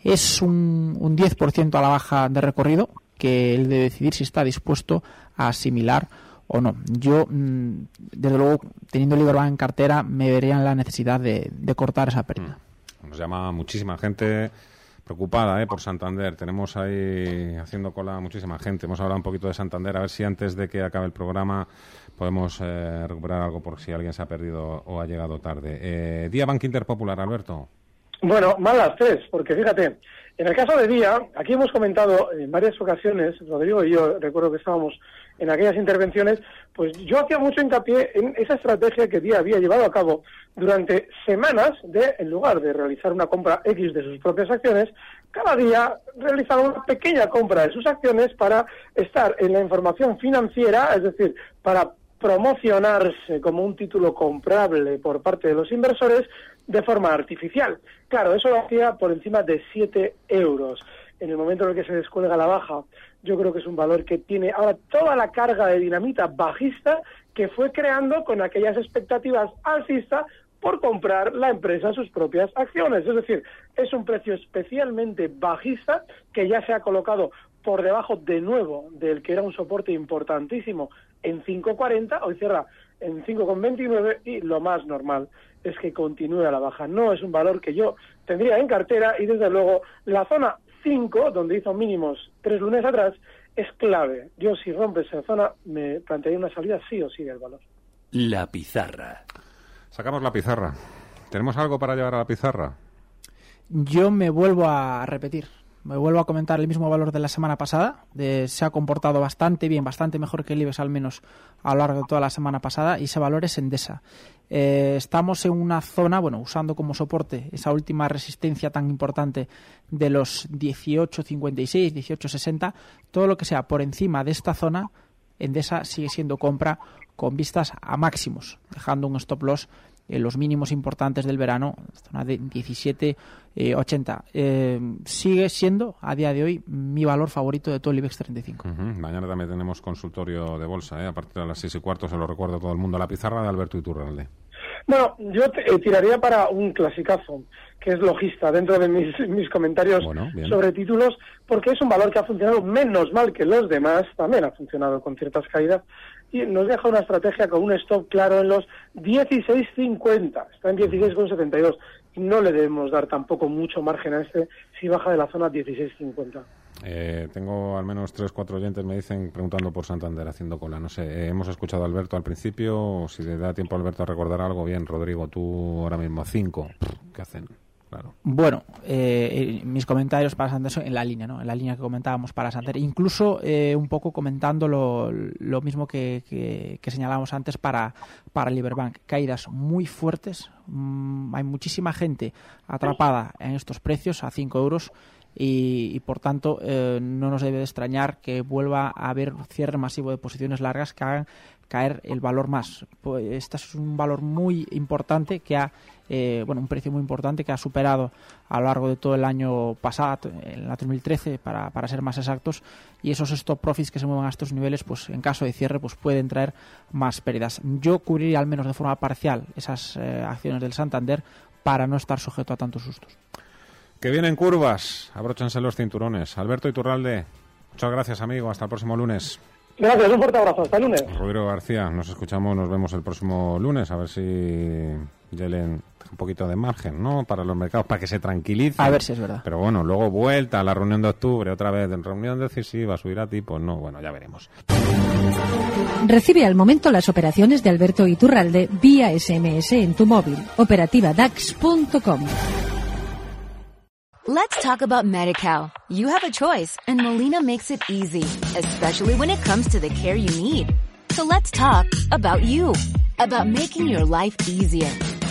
Es un, un 10% a la baja de recorrido que él debe decidir si está dispuesto a asimilar o no. Yo, mm, desde luego, teniendo Liberbank en cartera, me vería en la necesidad de, de cortar esa pérdida. Mm. Nos llama muchísima gente preocupada ¿eh? por Santander. Tenemos ahí haciendo cola muchísima gente. Hemos hablado un poquito de Santander. A ver si antes de que acabe el programa podemos eh, recuperar algo por si alguien se ha perdido o ha llegado tarde. Eh, Día Bank Interpopular, Alberto. Bueno, malas tres, porque fíjate, en el caso de Día, aquí hemos comentado en varias ocasiones, Rodrigo y yo recuerdo que estábamos en aquellas intervenciones, pues yo hacía mucho hincapié en esa estrategia que Día había llevado a cabo durante semanas de, en lugar de realizar una compra X de sus propias acciones, cada día realizaba una pequeña compra de sus acciones para estar en la información financiera, es decir, para promocionarse como un título comprable por parte de los inversores de forma artificial. Claro, eso lo hacía por encima de 7 euros. En el momento en el que se descuelga la baja, yo creo que es un valor que tiene ahora toda la carga de dinamita bajista que fue creando con aquellas expectativas alcistas por comprar la empresa sus propias acciones. Es decir, es un precio especialmente bajista que ya se ha colocado por debajo de nuevo del que era un soporte importantísimo en 5.40, hoy cierra en 5.29 y lo más normal es que continúe a la baja. No es un valor que yo tendría en cartera y desde luego la zona 5, donde hizo mínimos tres lunes atrás, es clave. Yo si rompe esa zona me plantearía una salida sí o sí del valor. La pizarra. Sacamos la pizarra. ¿Tenemos algo para llevar a la pizarra? Yo me vuelvo a repetir me vuelvo a comentar el mismo valor de la semana pasada. se ha comportado bastante bien, bastante mejor que el IBEX al menos a lo largo de toda la semana pasada y ese valor es Endesa. Eh, estamos en una zona, bueno, usando como soporte esa última resistencia tan importante de los 18.56, 18.60, todo lo que sea por encima de esta zona Endesa sigue siendo compra con vistas a máximos, dejando un stop loss en los mínimos importantes del verano, zona de 17,80. Eh, eh, sigue siendo a día de hoy mi valor favorito de todo el IBEX 35. Mañana también tenemos consultorio de bolsa, ¿eh? a partir de las seis y cuarto, se lo recuerdo a todo el mundo, la pizarra de Alberto Iturralde. Bueno, yo eh, tiraría para un clasicazo, que es logista, dentro de mis, mis comentarios sobre títulos, porque es un valor que ha funcionado menos mal que los demás, también ha funcionado con ciertas caídas, y nos deja una estrategia con un stop claro en los 16.50, está en 16.72, y no le debemos dar tampoco mucho margen a este si baja de la zona 16.50. Eh, tengo al menos tres, cuatro oyentes me dicen preguntando por Santander, haciendo cola. No sé, eh, hemos escuchado a Alberto al principio. Si le da tiempo a Alberto a recordar algo, bien, Rodrigo, tú ahora mismo cinco. ¿Qué hacen? Bueno, eh, mis comentarios para Santander en la línea, ¿no? En la línea que comentábamos para Santander. Incluso un poco comentando lo, mismo que, que, señalábamos antes para, para Liberbank. Caídas muy fuertes. Mm, hay muchísima gente atrapada en estos precios a 5 euros y, por tanto eh, no nos debe de extrañar que vuelva a haber cierre masivo de posiciones largas que hagan caer el valor más. Pues este es un valor muy importante que ha, eh, bueno, un precio muy importante que ha superado a lo largo de todo el año pasado, en la 2013, para, para ser más exactos, y esos stop profits que se mueven a estos niveles, pues en caso de cierre, pues pueden traer más pérdidas. Yo cubriría al menos de forma parcial esas eh, acciones del Santander para no estar sujeto a tantos sustos. Que vienen curvas, abróchense los cinturones. Alberto Iturralde, muchas gracias amigo, hasta el próximo lunes. Gracias, un fuerte abrazo, hasta el lunes. Rodrigo García, nos escuchamos, nos vemos el próximo lunes, a ver si Yelen un poquito de margen, ¿no? Para los mercados, para que se tranquilicen. A ver si es verdad. Pero bueno, luego vuelta a la reunión de octubre, otra vez, en reunión decisiva, subir a tipo, no, bueno, ya veremos. Recibe al momento las operaciones de Alberto Iturralde vía SMS en tu móvil. Operativa DAX.com. Let's talk about MediCal. You have a choice and Molina makes it easy, especially when it comes to the care you need. So let's talk about you, about making your life easier,